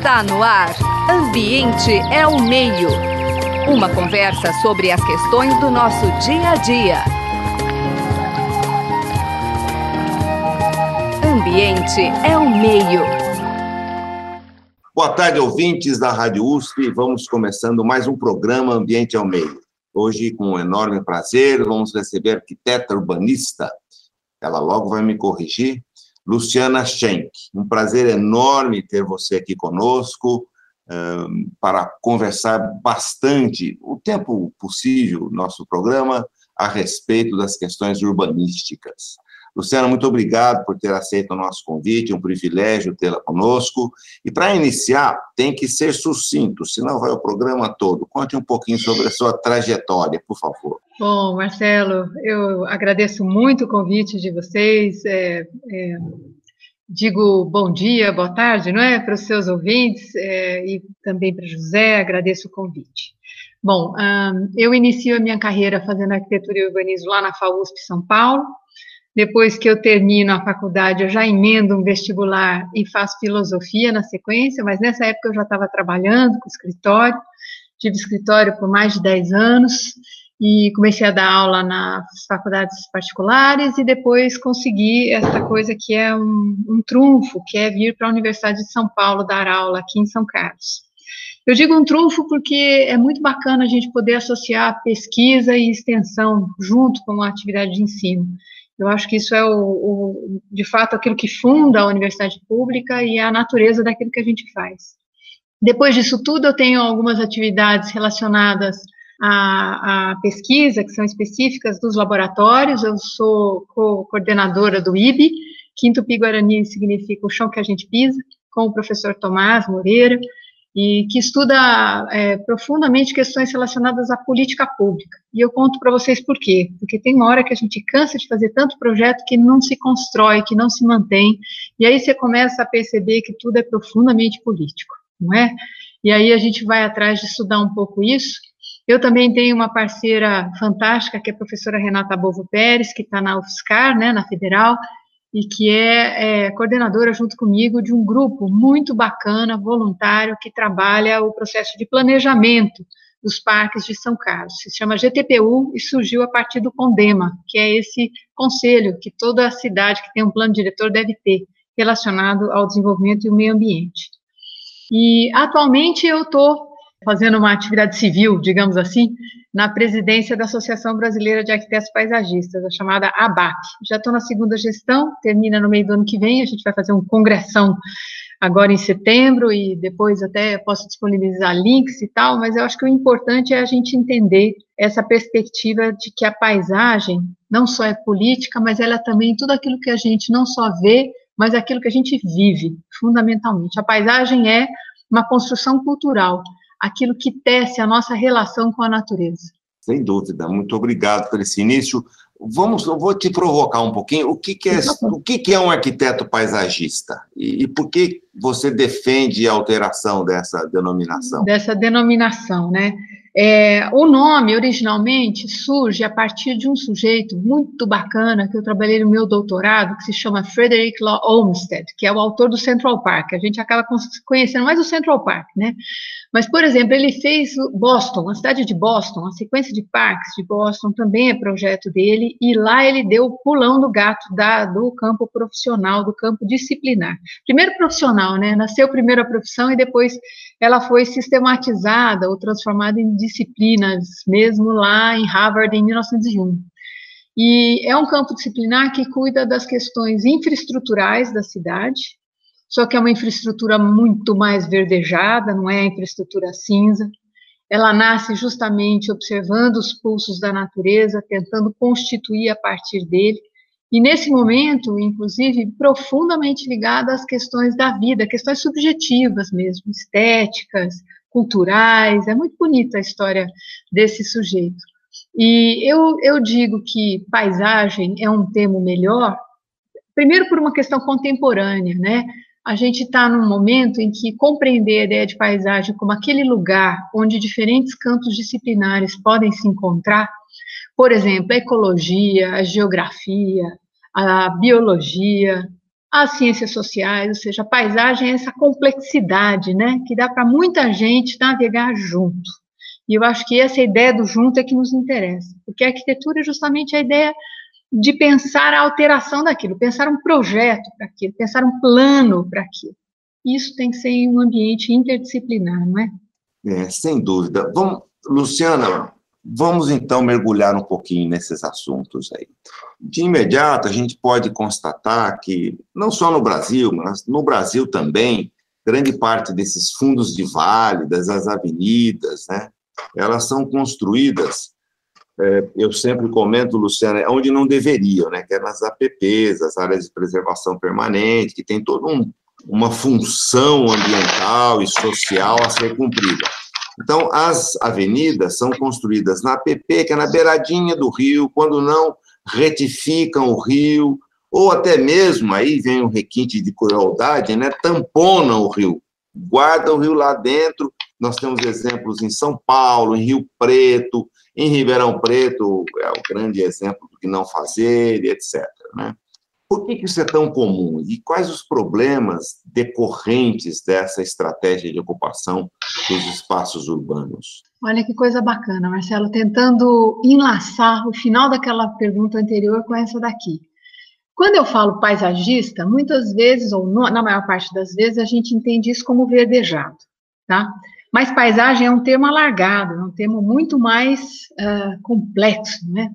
Está no ar. Ambiente é o meio. Uma conversa sobre as questões do nosso dia a dia. Ambiente é o meio. Boa tarde, ouvintes da Rádio USP. Vamos começando mais um programa Ambiente ao Meio. Hoje, com um enorme prazer, vamos receber a arquiteta urbanista. Ela logo vai me corrigir, Luciana Schenck. Um prazer enorme ter você aqui conosco um, para conversar bastante, o tempo possível, nosso programa, a respeito das questões urbanísticas. Luciana, muito obrigado por ter aceito o nosso convite, é um privilégio tê-la conosco. E para iniciar, tem que ser sucinto, senão vai o programa todo. Conte um pouquinho sobre a sua trajetória, por favor. Bom, Marcelo, eu agradeço muito o convite de vocês. É, é, digo bom dia, boa tarde, não é? Para os seus ouvintes é, e também para José, agradeço o convite. Bom, eu inicio a minha carreira fazendo arquitetura e urbanismo lá na FAUSP São Paulo. Depois que eu termino a faculdade, eu já emendo um vestibular e faço filosofia na sequência, mas nessa época eu já estava trabalhando com escritório, tive escritório por mais de 10 anos, e comecei a dar aula nas faculdades particulares e depois consegui essa coisa que é um, um trunfo, que é vir para a Universidade de São Paulo dar aula aqui em São Carlos. Eu digo um trunfo porque é muito bacana a gente poder associar pesquisa e extensão junto com a atividade de ensino. Eu acho que isso é, o, o, de fato, aquilo que funda a universidade pública e a natureza daquilo que a gente faz. Depois disso tudo, eu tenho algumas atividades relacionadas à, à pesquisa, que são específicas dos laboratórios. Eu sou co coordenadora do IB, Quinto Pi Guarani significa o chão que a gente pisa, com o professor Tomás Moreira e que estuda é, profundamente questões relacionadas à política pública. E eu conto para vocês por quê. Porque tem uma hora que a gente cansa de fazer tanto projeto que não se constrói, que não se mantém, e aí você começa a perceber que tudo é profundamente político, não é? E aí a gente vai atrás de estudar um pouco isso. Eu também tenho uma parceira fantástica, que é a professora Renata Bovo Pérez, que está na UFSCar, né, na Federal, e que é, é, coordenadora junto comigo de um grupo muito bacana, voluntário, que trabalha o processo de planejamento dos parques de São Carlos. Se chama GTPU e surgiu a partir do CONDEMA, que é esse conselho que toda cidade que tem um plano diretor deve ter, relacionado ao desenvolvimento e o meio ambiente. E atualmente eu estou fazendo uma atividade civil, digamos assim, na presidência da Associação Brasileira de Arquitetos Paisagistas, a chamada ABAP. Já estou na segunda gestão, termina no meio do ano que vem, a gente vai fazer um congressão agora em setembro e depois até posso disponibilizar links e tal, mas eu acho que o importante é a gente entender essa perspectiva de que a paisagem não só é política, mas ela é também tudo aquilo que a gente não só vê, mas aquilo que a gente vive, fundamentalmente. A paisagem é uma construção cultural aquilo que tece a nossa relação com a natureza. Sem dúvida, muito obrigado por esse início. Vamos, eu vou te provocar um pouquinho. O que, que é, o que, que é um arquiteto paisagista? E, e, por que você defende a alteração dessa denominação? Dessa denominação, né? É, o nome, originalmente, surge a partir de um sujeito muito bacana que eu trabalhei no meu doutorado, que se chama Frederick Law Olmsted, que é o autor do Central Park. A gente acaba conhecendo mais o Central Park, né? Mas, por exemplo, ele fez Boston, a cidade de Boston, a sequência de parques de Boston também é projeto dele, e lá ele deu o pulão do gato da, do campo profissional, do campo disciplinar. Primeiro profissional, né? Nasceu primeiro a profissão e depois ela foi sistematizada ou transformada em disciplinas, mesmo lá em Harvard em 1901. E é um campo disciplinar que cuida das questões infraestruturais da cidade, só que é uma infraestrutura muito mais verdejada, não é a infraestrutura cinza. Ela nasce justamente observando os pulsos da natureza, tentando constituir a partir dele, e nesse momento, inclusive, profundamente ligada às questões da vida, questões subjetivas mesmo, estéticas, culturais. É muito bonita a história desse sujeito. E eu, eu digo que paisagem é um termo melhor, primeiro por uma questão contemporânea, né? A gente está num momento em que compreender a ideia de paisagem como aquele lugar onde diferentes campos disciplinares podem se encontrar, por exemplo, a ecologia, a geografia, a biologia, as ciências sociais, ou seja, a paisagem é essa complexidade, né, que dá para muita gente navegar junto. E eu acho que essa ideia do junto é que nos interessa, porque a arquitetura é justamente a ideia de pensar a alteração daquilo, pensar um projeto para aquilo, pensar um plano para aquilo. Isso tem que ser em um ambiente interdisciplinar, não é? É, sem dúvida. Vamos, Luciana, Vamos então mergulhar um pouquinho nesses assuntos aí. De imediato, a gente pode constatar que, não só no Brasil, mas no Brasil também, grande parte desses fundos de vale, das avenidas, né, elas são construídas, é, eu sempre comento, Luciana, onde não deveriam, né, que é nas APPs, as áreas de preservação permanente, que tem toda um, uma função ambiental e social a ser cumprida. Então, as avenidas são construídas na APP, que é na beiradinha do rio, quando não retificam o rio, ou até mesmo, aí vem o um requinte de crueldade, né, tamponam o rio, guardam o rio lá dentro. Nós temos exemplos em São Paulo, em Rio Preto, em Ribeirão Preto, é o grande exemplo do que não fazer, etc. Né? Por que isso é tão comum? E quais os problemas decorrentes dessa estratégia de ocupação dos espaços urbanos? Olha que coisa bacana, Marcelo, tentando enlaçar o final daquela pergunta anterior com essa daqui. Quando eu falo paisagista, muitas vezes, ou na maior parte das vezes, a gente entende isso como verdejado, tá? Mas paisagem é um termo alargado, é um termo muito mais uh, complexo, né?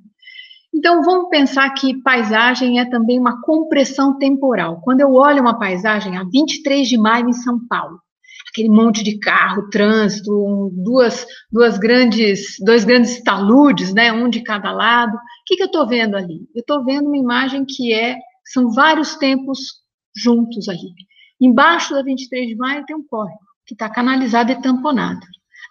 Então, vamos pensar que paisagem é também uma compressão temporal. Quando eu olho uma paisagem a 23 de maio em São Paulo, aquele monte de carro, trânsito, duas, duas grandes, dois grandes taludes, né, um de cada lado. O que, que eu estou vendo ali? Eu estou vendo uma imagem que é, são vários tempos juntos ali. Embaixo da 23 de maio tem um córrego que está canalizado e tamponado.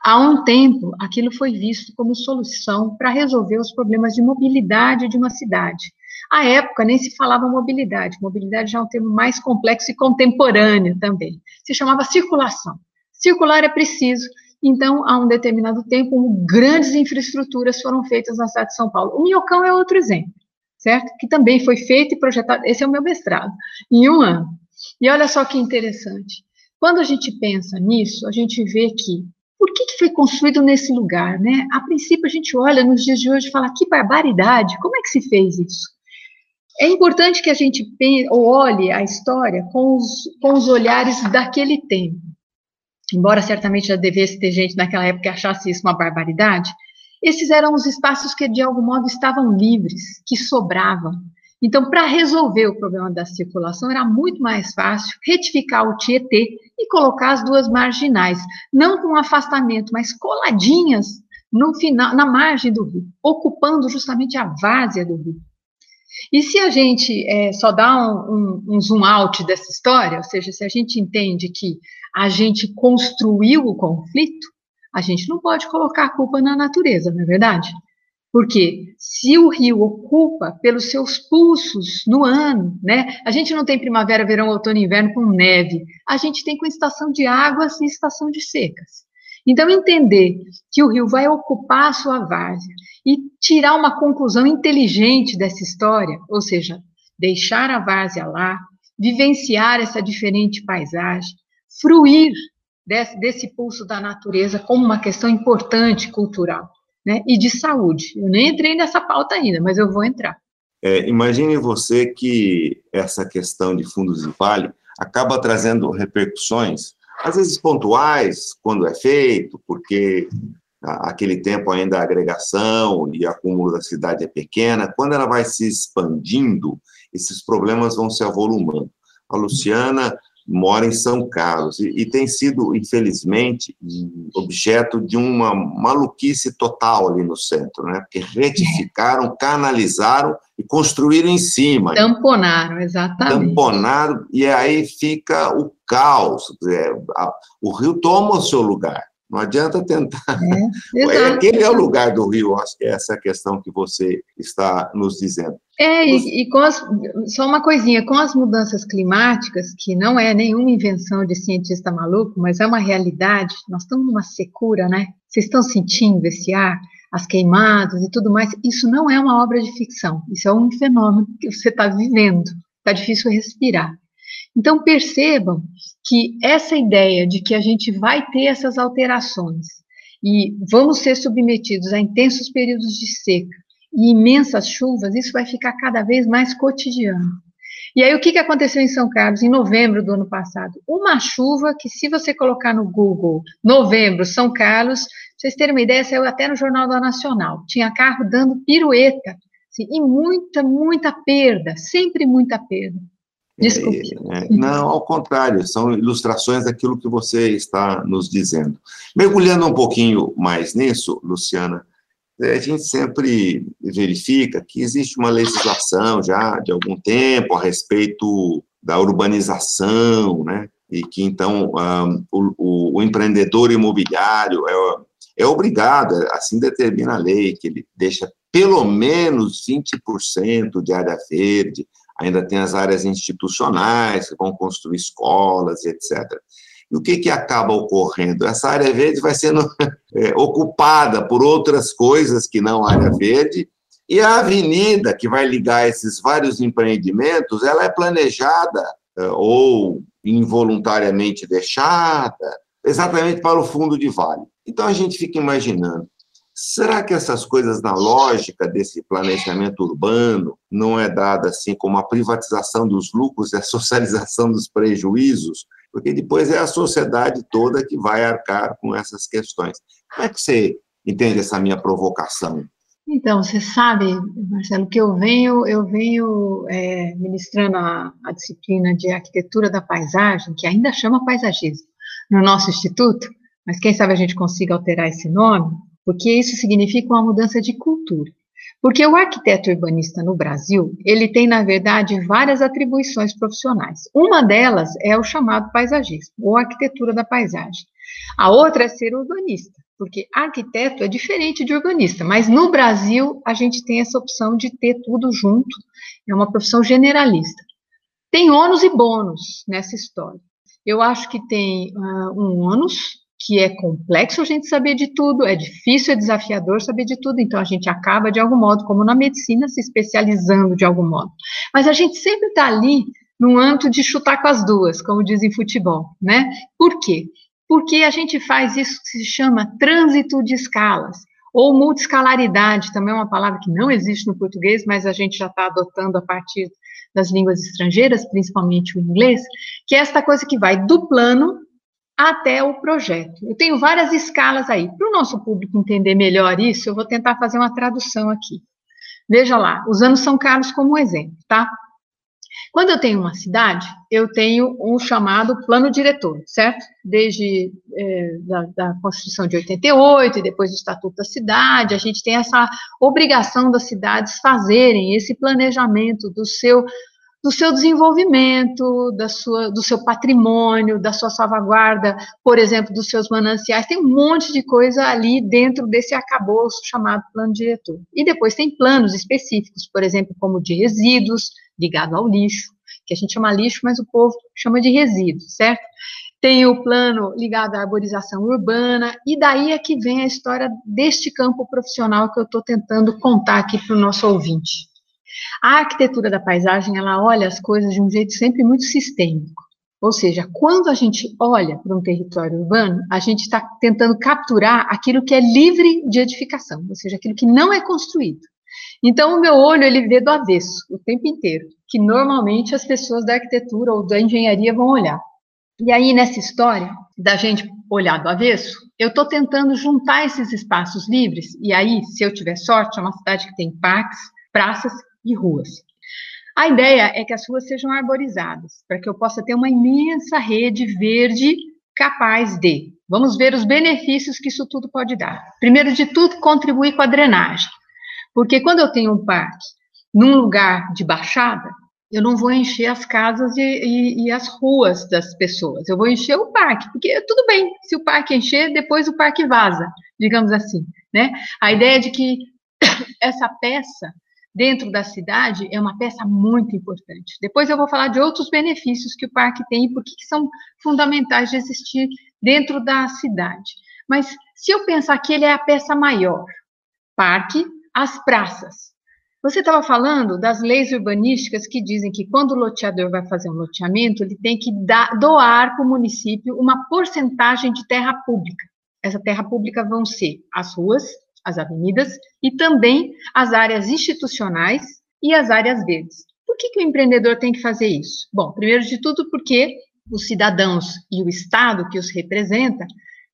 Há um tempo, aquilo foi visto como solução para resolver os problemas de mobilidade de uma cidade. À época, nem se falava mobilidade. Mobilidade já é um termo mais complexo e contemporâneo também. Se chamava circulação. Circular é preciso. Então, há um determinado tempo, grandes infraestruturas foram feitas na cidade de São Paulo. O Minhocão é outro exemplo, certo? Que também foi feito e projetado. Esse é o meu mestrado, em um ano. E olha só que interessante. Quando a gente pensa nisso, a gente vê que por que, que foi construído nesse lugar, né? A princípio a gente olha nos dias de hoje e fala que barbaridade, como é que se fez isso? É importante que a gente olhe a história com os, com os olhares daquele tempo. Embora certamente já devesse ter gente naquela época que achasse isso uma barbaridade, esses eram os espaços que de algum modo estavam livres, que sobravam, então, para resolver o problema da circulação, era muito mais fácil retificar o Tietê e colocar as duas marginais, não com afastamento, mas coladinhas no final, na margem do rio, ocupando justamente a várzea do rio. E se a gente é, só dá um, um, um zoom out dessa história, ou seja, se a gente entende que a gente construiu o conflito, a gente não pode colocar a culpa na natureza, não é verdade? Porque se o rio ocupa pelos seus pulsos no ano, né? A gente não tem primavera, verão, outono e inverno com neve. A gente tem com estação de águas e estação de secas. Então, entender que o rio vai ocupar a sua várzea e tirar uma conclusão inteligente dessa história, ou seja, deixar a várzea lá, vivenciar essa diferente paisagem, fruir desse, desse pulso da natureza como uma questão importante cultural né, e de saúde. Eu nem entrei nessa pauta ainda, mas eu vou entrar. É, imagine você que essa questão de fundos de vale acaba trazendo repercussões, às vezes pontuais, quando é feito, porque aquele tempo ainda a agregação e acúmulo da cidade é pequena, quando ela vai se expandindo, esses problemas vão se avolumando. A Luciana mora em São Carlos e, e, tem sido, infelizmente, objeto de uma maluquice total ali no centro, né? Porque retificaram, canalizaram e construíram em cima. Tamponaram, exatamente. Tamponaram, e aí fica o caos. Dizer, a, o rio toma o seu lugar. Não adianta tentar. É, Aquele é o lugar do rio, acho que é essa a questão que você está nos dizendo. É, e, e, com as, só uma coisinha, com as mudanças climáticas, que não é nenhuma invenção de cientista maluco, mas é uma realidade, nós estamos numa secura, né? Vocês estão sentindo esse ar, as queimadas e tudo mais, isso não é uma obra de ficção, isso é um fenômeno que você está vivendo, está difícil respirar. Então percebam que essa ideia de que a gente vai ter essas alterações e vamos ser submetidos a intensos períodos de seca e imensas chuvas, isso vai ficar cada vez mais cotidiano. E aí, o que, aconteceu em São Carlos em novembro do ano passado? Uma chuva que, se você colocar no Google, novembro, São Carlos, pra vocês terem uma ideia, saiu até no Jornal da Nacional. Tinha carro dando pirueta, assim, e muita, muita perda, sempre muita perda. Desculpe. É, é, não, ao contrário, são ilustrações daquilo que você está nos dizendo. Mergulhando um pouquinho mais nisso, Luciana, é, a gente sempre verifica que existe uma legislação já de algum tempo a respeito da urbanização, né? E que então um, o, o, empreendedor imobiliário é, é obrigado, assim determina a lei, que ele deixa pelo menos 20% de área verde, ainda tem as áreas institucionais que vão construir escolas, etc. E o que, que acaba ocorrendo? Essa área verde vai sendo é, ocupada por outras coisas que não área verde, e a avenida que vai ligar esses vários empreendimentos, ela é planejada é, ou involuntariamente deixada exatamente para o fundo de vale. Então a gente fica imaginando, será que essas coisas na lógica desse planejamento urbano não é dada assim como a privatização dos lucros e a socialização dos prejuízos? porque depois é a sociedade toda que vai arcar com essas questões. Como é que você entende essa minha provocação? Então, você sabe, Marcelo, que eu venho, eu venho é, ministrando a, a, disciplina de arquitetura da paisagem, que ainda chama paisagismo, no nosso instituto, mas quem sabe a gente consiga alterar esse nome, porque isso significa uma mudança de cultura. Porque o arquiteto urbanista no Brasil, ele tem, na verdade, várias atribuições profissionais. Uma delas é o chamado paisagismo, ou arquitetura da paisagem. A outra é ser urbanista, porque arquiteto é diferente de urbanista, mas no Brasil a gente tem essa opção de ter tudo junto, é uma profissão generalista. Tem ônus e bônus nessa história. Eu acho que tem uh, um ônus, que é complexo a gente saber de tudo, é difícil, é desafiador saber de tudo, então a gente acaba, de algum modo, como na medicina, se especializando de algum modo. Mas a gente sempre está ali no âmbito de chutar com as duas, como dizem futebol, né? Por quê? Porque a gente faz isso que se chama trânsito de escalas, ou multiscalaridade, também é uma palavra que não existe no português, mas a gente já está adotando a partir das línguas estrangeiras, principalmente o inglês, que é esta coisa que vai do plano até o projeto. Eu tenho várias escalas aí. Para o nosso público entender melhor isso, eu vou tentar fazer uma tradução aqui. Veja lá, usando São Carlos como exemplo, tá? Quando eu tenho uma cidade, eu tenho um chamado plano diretor, certo? Desde é, da, da, Constituição de 88 e depois do Estatuto da Cidade, a gente tem essa obrigação das cidades fazerem esse planejamento do seu do seu desenvolvimento, da sua, do seu patrimônio, da sua salvaguarda, por exemplo, dos seus mananciais. Tem um monte de coisa ali dentro desse arcabouço chamado plano diretor. E depois tem planos específicos, por exemplo, como de resíduos, ligado ao lixo, que a gente chama lixo, mas o povo chama de resíduos, certo? Tem o plano ligado à arborização urbana, e daí é que vem a história deste campo profissional que eu estou tentando contar aqui para o nosso ouvinte. A arquitetura da paisagem, ela olha as coisas de um jeito sempre muito sistêmico. Ou seja, quando a gente olha para um território urbano, a gente está tentando capturar aquilo que é livre de edificação, ou seja, aquilo que não é construído. Então, o meu olho, ele vê do avesso, o tempo inteiro, que normalmente as pessoas da arquitetura ou da engenharia vão olhar. E aí, nessa história da gente olhar do avesso, eu estou tentando juntar esses espaços livres, e aí, se eu tiver sorte, é uma cidade que tem parques, praças e ruas. A ideia é que as ruas sejam arborizadas, para que eu possa ter uma imensa rede verde capaz de. Vamos ver os benefícios que isso tudo pode dar. Primeiro de tudo, contribuir com a drenagem. Porque quando eu tenho um parque num lugar de baixada, eu não vou encher as casas e, e, e, as ruas das pessoas. Eu vou encher o parque, porque tudo bem, se o parque encher, depois o parque vaza, digamos assim, né? A ideia de que essa peça dentro da cidade é uma peça muito importante. Depois eu vou falar de outros benefícios que o parque tem e por que são fundamentais de existir dentro da cidade. Mas se eu pensar que ele é a peça maior, parque, as praças. Você estava falando das leis urbanísticas que dizem que quando o loteador vai fazer um loteamento, ele tem que dar, doar para o município uma porcentagem de terra pública. Essa terra pública vão ser as ruas, as avenidas e também as áreas institucionais e as áreas verdes. Por que, que o empreendedor tem que fazer isso? Bom, primeiro de tudo, porque os cidadãos e o Estado que os representa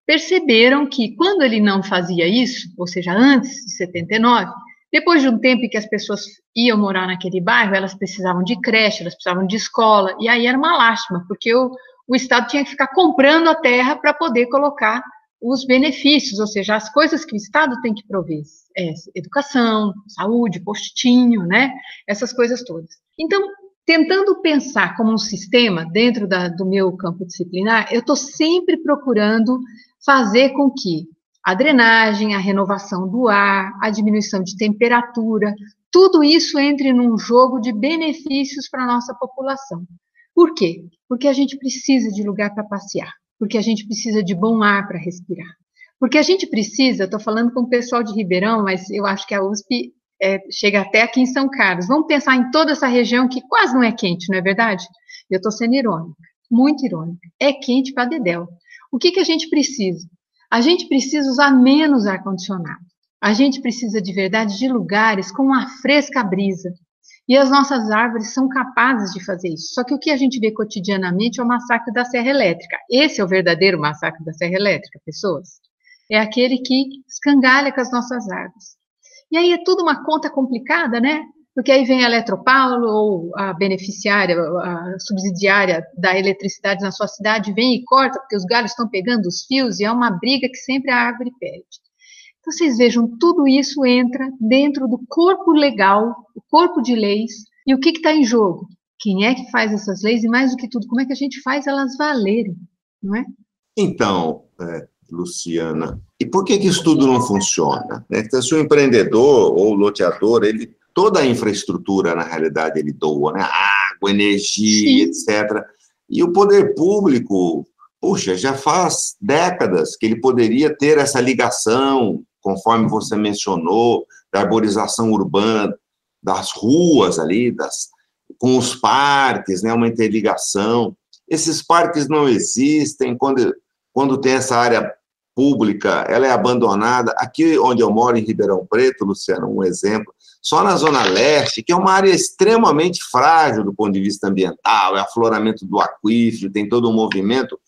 perceberam que quando ele não fazia isso, ou seja, antes de 79, depois de um tempo em que as pessoas iam morar naquele bairro, elas precisavam de creche, elas precisavam de escola, e aí era uma lástima, porque o, o Estado tinha que ficar comprando a terra para poder colocar os benefícios, ou seja, as coisas que o Estado tem que prover, é, educação, saúde, postinho, né, essas coisas todas. Então, tentando pensar como um sistema dentro da, do meu campo disciplinar, eu estou sempre procurando fazer com que a drenagem, a renovação do ar, a diminuição de temperatura, tudo isso entre num jogo de benefícios para a nossa população. Por quê? Porque a gente precisa de lugar para passear, porque a gente precisa de bom ar para respirar, porque a gente precisa, estou falando com o pessoal de Ribeirão, mas eu acho que a USP é, chega até aqui em São Carlos. Vamos pensar em toda essa região que quase não é quente, não é verdade? Eu estou sendo irônica, muito irônica. É quente para Dedéu. O que, que a gente precisa? A gente precisa usar menos ar-condicionado. A gente precisa de verdade de lugares com uma fresca brisa. E as nossas árvores são capazes de fazer isso. Só que o que a gente vê cotidianamente é o massacre da Serra Elétrica. Esse é o verdadeiro massacre da Serra Elétrica, pessoas. É aquele que escangalha com as nossas árvores. E aí é tudo uma conta complicada, né? porque aí vem a Eletropaulo, ou a beneficiária, a subsidiária da eletricidade na sua cidade, vem e corta, porque os galhos estão pegando os fios, e é uma briga que sempre a árvore perde. Então, vocês vejam, tudo isso entra dentro do corpo legal, o corpo de leis, e o que está em jogo? Quem é que faz essas leis, e mais do que tudo, como é que a gente faz elas valerem, não é? Então, é, Luciana, e por que, que isso tudo não funciona? Né? Se o empreendedor ou o loteador, ele toda a infraestrutura, na realidade, ele doa, né? Água, energia, Sim. etc. E o poder público, puxa, já faz décadas que ele poderia ter essa ligação, conforme você mencionou, da arborização urbana, das ruas ali, das, com os parques, né? Uma interligação. Esses parques não existem quando, quando tem essa área pública, ela é abandonada. Aqui onde eu moro, em Ribeirão Preto, Luciano, um exemplo, só na Zona Leste, que é uma área extremamente frágil do ponto de vista ambiental, é afloramento do aquífero, tem todo um movimento.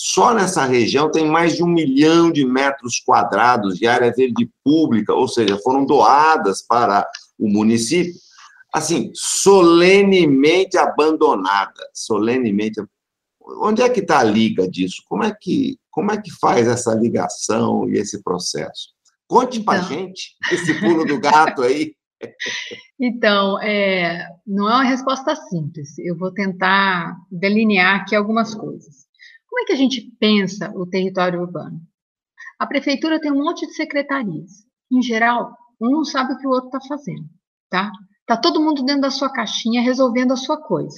Só nessa região tem mais de um milhão de metros quadrados de área verde pública, ou seja, foram doadas para o município, assim, solenemente abandonada, solenemente. Onde é que está a liga disso? Como é que como é que faz essa ligação e esse processo? Conte para então... gente esse pulo do gato aí. Então, é, não é uma resposta simples. Eu vou tentar delinear aqui algumas coisas. Como é que a gente pensa o território urbano? A prefeitura tem um monte de secretarias. Em geral, um não sabe o que o outro está fazendo, tá? Tá todo mundo dentro da sua caixinha resolvendo a sua coisa,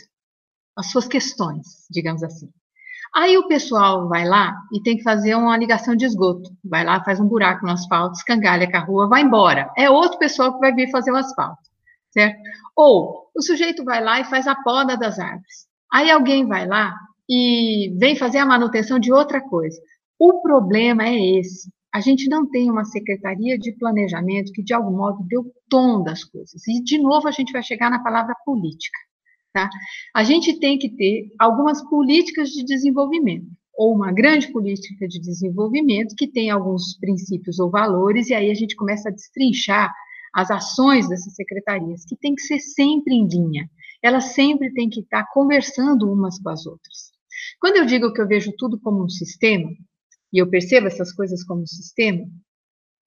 as suas questões, digamos assim. Aí o pessoal vai lá e tem que fazer uma ligação de esgoto. Vai lá, faz um buraco no asfalto, escangalha com a rua, vai embora. É outro pessoal que vai vir fazer o asfalto, certo? Ou o sujeito vai lá e faz a poda das árvores. Aí alguém vai lá e vem fazer a manutenção de outra coisa. O problema é esse. A gente não tem uma secretaria de planejamento que, de algum modo, deu tom das coisas. E, de novo, a gente vai chegar na palavra política. Tá? A gente tem que ter algumas políticas de desenvolvimento, ou uma grande política de desenvolvimento que tem alguns princípios ou valores, e aí a gente começa a destrinchar as ações dessas secretarias, que tem que ser sempre em linha, elas sempre têm que estar conversando umas com as outras. Quando eu digo que eu vejo tudo como um sistema, e eu percebo essas coisas como um sistema,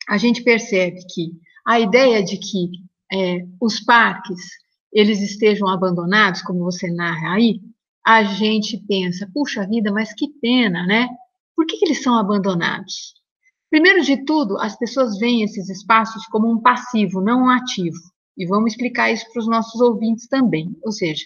a gente percebe que a ideia de que é, os parques eles estejam abandonados, como você narra aí, a gente pensa, puxa vida, mas que pena, né? Por que, que eles são abandonados? Primeiro de tudo, as pessoas veem esses espaços como um passivo, não um ativo. E vamos explicar isso para os nossos ouvintes também. Ou seja,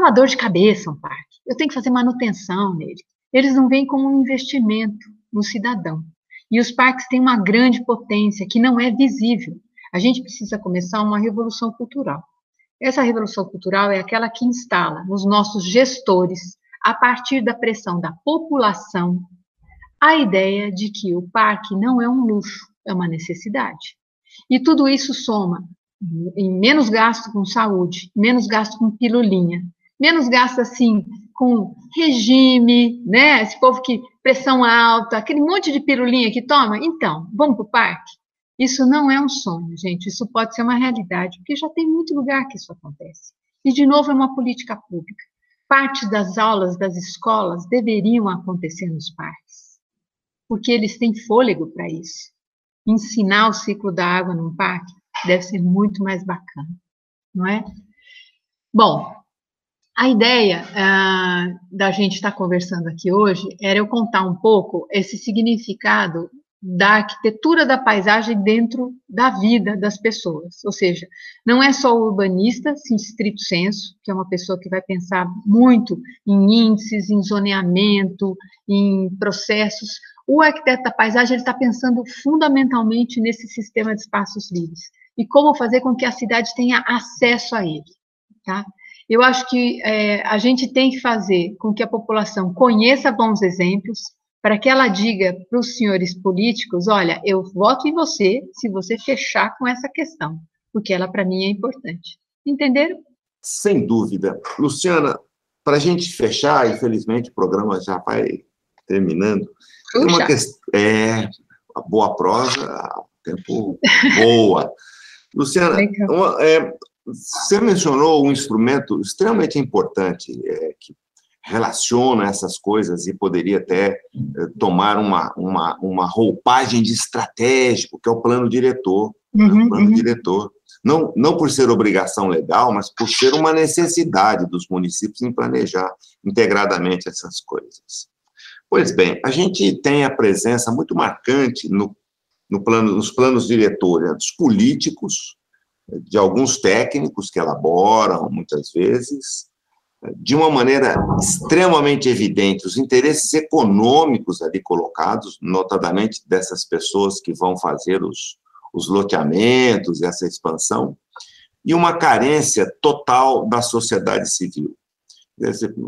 é uma dor de cabeça um parque. Eu tenho que fazer manutenção nele. Eles não veem como um investimento no cidadão. E os parques têm uma grande potência que não é visível. A gente precisa começar uma revolução cultural. Essa revolução cultural é aquela que instala nos nossos gestores, a partir da pressão da população, a ideia de que o parque não é um luxo, é uma necessidade. E tudo isso soma em menos gasto com saúde, menos gasto com pilulinha, menos gasto assim com regime, né? Esse povo que pressão alta, aquele monte de pirulinha que toma. Então, vamos para o parque? Isso não é um sonho, gente. Isso pode ser uma realidade, porque já tem muito lugar que isso acontece. E, de novo, é uma política pública. Parte das aulas das escolas deveriam acontecer nos parques, porque eles têm fôlego para isso. Ensinar o ciclo da água num parque deve ser muito mais bacana, não é? Bom, a ideia uh, da gente estar conversando aqui hoje era eu contar um pouco esse significado da arquitetura da paisagem dentro da vida das pessoas. Ou seja, não é só o urbanista, em estrito senso, que é uma pessoa que vai pensar muito em índices, em zoneamento, em processos. O arquiteto da paisagem está pensando fundamentalmente nesse sistema de espaços livres e como fazer com que a cidade tenha acesso a ele. Tá? Eu acho que é, a gente tem que fazer com que a população conheça bons exemplos, para que ela diga para os senhores políticos: olha, eu voto em você se você fechar com essa questão, porque ela, para mim, é importante. Entenderam? Sem dúvida. Luciana, para a gente fechar, infelizmente o programa já vai terminando. Uma questão, é, boa prosa, tempo boa. Luciana, uma, é, você mencionou um instrumento extremamente importante é, que relaciona essas coisas e poderia até é, tomar uma, uma, uma roupagem de estratégico, que é o plano diretor. Uhum, né, o plano uhum. diretor. Não, não por ser obrigação legal, mas por ser uma necessidade dos municípios em planejar integradamente essas coisas. Pois bem, a gente tem a presença muito marcante no, no plano, nos planos diretores dos políticos, de alguns técnicos que elaboram, muitas vezes, de uma maneira extremamente evidente, os interesses econômicos ali colocados, notadamente dessas pessoas que vão fazer os, os loteamentos, essa expansão, e uma carência total da sociedade civil.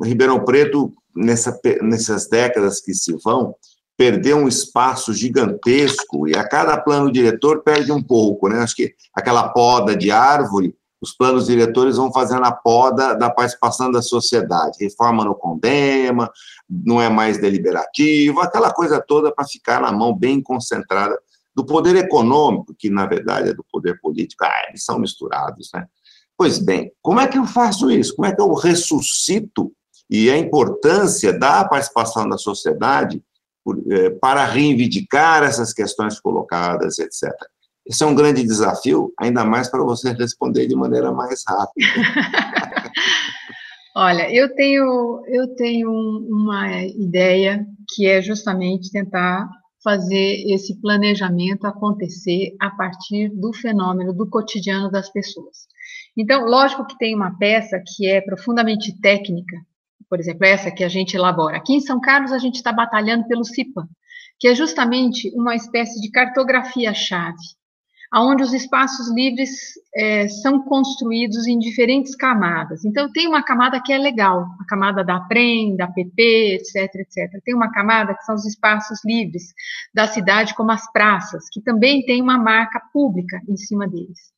Ribeirão Preto, nessa, nessas décadas que se vão, perdeu um espaço gigantesco e a cada plano diretor perde um pouco, né? Acho que aquela poda de árvore, os planos diretores vão fazendo a poda da participação da sociedade, reforma no condema, não é mais deliberativo, aquela coisa toda para ficar na mão bem concentrada do poder econômico, que na verdade é do poder político, ah, eles são misturados, né? Pois bem, como é que eu faço isso? Como é que eu ressuscito e a importância da participação da sociedade é, para reivindicar essas questões colocadas, etc. Esse é um grande desafio, ainda mais para você responder de maneira mais rápida. Olha, eu tenho, eu tenho uma ideia que é justamente tentar fazer esse planejamento acontecer a partir do fenômeno do cotidiano das pessoas. Então, lógico que tem uma peça que é profundamente técnica, por exemplo, essa que a gente elabora. Aqui em São Carlos, a gente está batalhando pelo CIPAM, que é justamente uma espécie de cartografia-chave, onde os espaços livres é, são construídos em diferentes camadas. Então, tem uma camada que é legal, a camada da PREM, da PP, etc, etc. Tem uma camada que são os espaços livres da cidade, como as praças, que também tem uma marca pública em cima deles.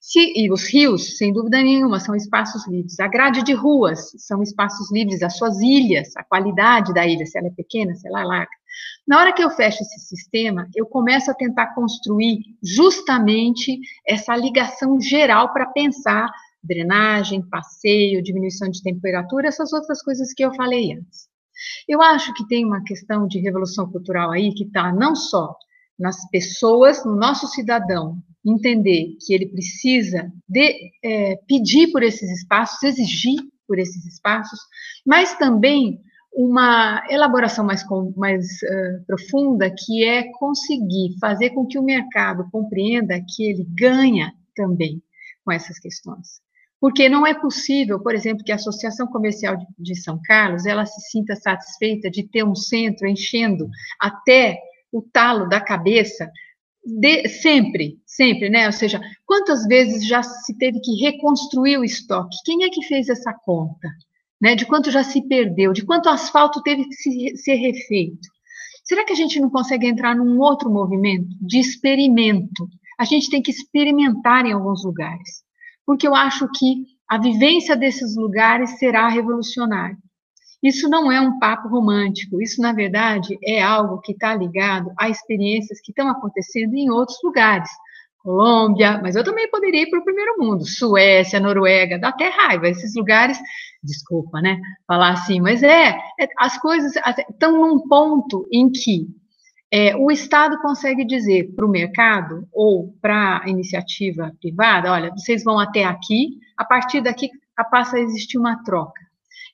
Se, e os rios, sem dúvida nenhuma, são espaços livres. A grade de ruas são espaços livres, as suas ilhas, a qualidade da ilha, se ela é pequena, se ela é larga. Na hora que eu fecho esse sistema, eu começo a tentar construir justamente essa ligação geral para pensar drenagem, passeio, diminuição de temperatura, essas outras coisas que eu falei antes. Eu acho que tem uma questão de revolução cultural aí que está não só nas pessoas, no nosso cidadão, entender que ele precisa de, é, pedir por esses espaços, exigir por esses espaços, mas também uma elaboração mais, mais uh, profunda, que é conseguir fazer com que o mercado compreenda que ele ganha também com essas questões. Porque não é possível, por exemplo, que a Associação Comercial de, de São Carlos ela se sinta satisfeita de ter um centro enchendo até o talo da cabeça de, sempre, sempre, né? Ou seja, quantas vezes já se teve que reconstruir o estoque? Quem é que fez essa conta? Né? De quanto já se perdeu? De quanto asfalto teve que se, ser refeito? Será que a gente não consegue entrar num outro movimento de experimento? A gente tem que experimentar em alguns lugares, porque eu acho que a vivência desses lugares será revolucionária. Isso não é um papo romântico, isso, na verdade, é algo que está ligado a experiências que estão acontecendo em outros lugares. Colômbia, mas eu também poderia ir para o primeiro mundo, Suécia, Noruega, dá até raiva, esses lugares, desculpa, né, falar assim, mas é, é as coisas estão num ponto em que é, o Estado consegue dizer para o mercado ou para a iniciativa privada, olha, vocês vão até aqui, a partir daqui passa a existir uma troca.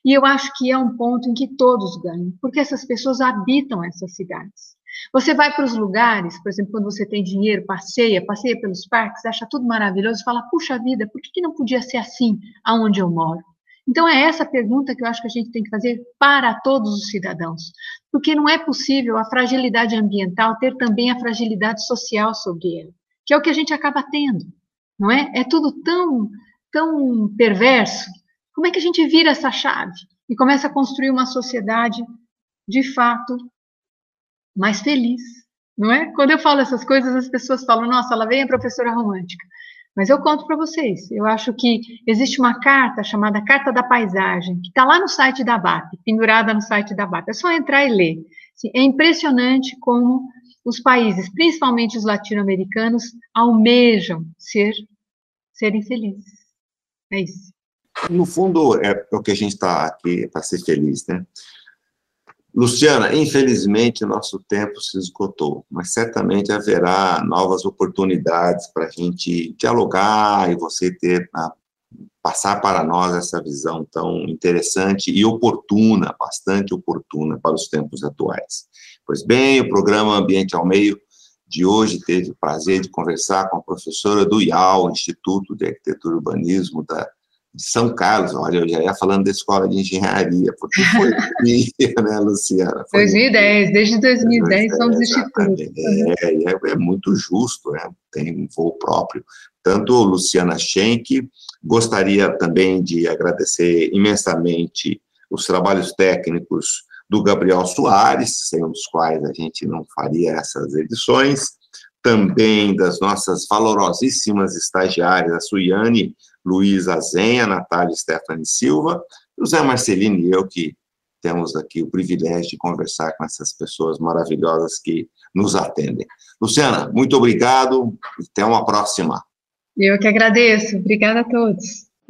E eu acho que é um ponto em que todos ganham, porque essas pessoas habitam essas cidades. Você vai para os lugares, por exemplo, quando você tem dinheiro, passeia, passeia pelos parques, acha tudo maravilhoso, fala, puxa vida, por que, que não podia ser assim aonde eu moro? Então, é essa pergunta que eu acho que a gente tem que fazer para todos os cidadãos, porque não é possível a fragilidade ambiental ter também a fragilidade social sobre ela, que é o que a gente acaba tendo, não é? É tudo tão, tão perverso como é que a gente vira essa chave e começa a construir uma sociedade de fato mais feliz, não é? Quando eu falo essas coisas, as pessoas falam: "Nossa, ela vem a professora romântica". Mas eu conto para vocês. Eu acho que existe uma carta chamada Carta da Paisagem, que está lá no site da BAP, pendurada no site da BAP. É só entrar e ler. É impressionante como os países, principalmente os latino-americanos, almejam ser serem felizes. É isso. No fundo, é, é o que a gente está aqui para ser feliz, né? Luciana, infelizmente, nosso tempo se esgotou, mas certamente haverá novas oportunidades para a gente dialogar e você ter a, passar para nós essa visão tão interessante e oportuna, bastante oportuna para os tempos atuais. Pois bem, o programa Ambiente ao Meio de hoje teve o prazer de conversar com a professora do IAL, Instituto de Arquitetura e Urbanismo da de São Carlos, olha, eu já ia falando da escola de engenharia, porque foi né, Luciana? Foi 2010, desde 2010 somos instituto. É, é, é, muito justo, né? tem um voo próprio. Tanto Luciana Schenck, gostaria também de agradecer imensamente os trabalhos técnicos do Gabriel Soares, sem os quais a gente não faria essas edições, também das nossas valorosíssimas estagiárias, a Suiane Luiz Azenha, Natália Stephanie Silva, José Marcelino e eu, que temos aqui o privilégio de conversar com essas pessoas maravilhosas que nos atendem. Luciana, muito obrigado, até uma próxima. Eu que agradeço, obrigada a todos.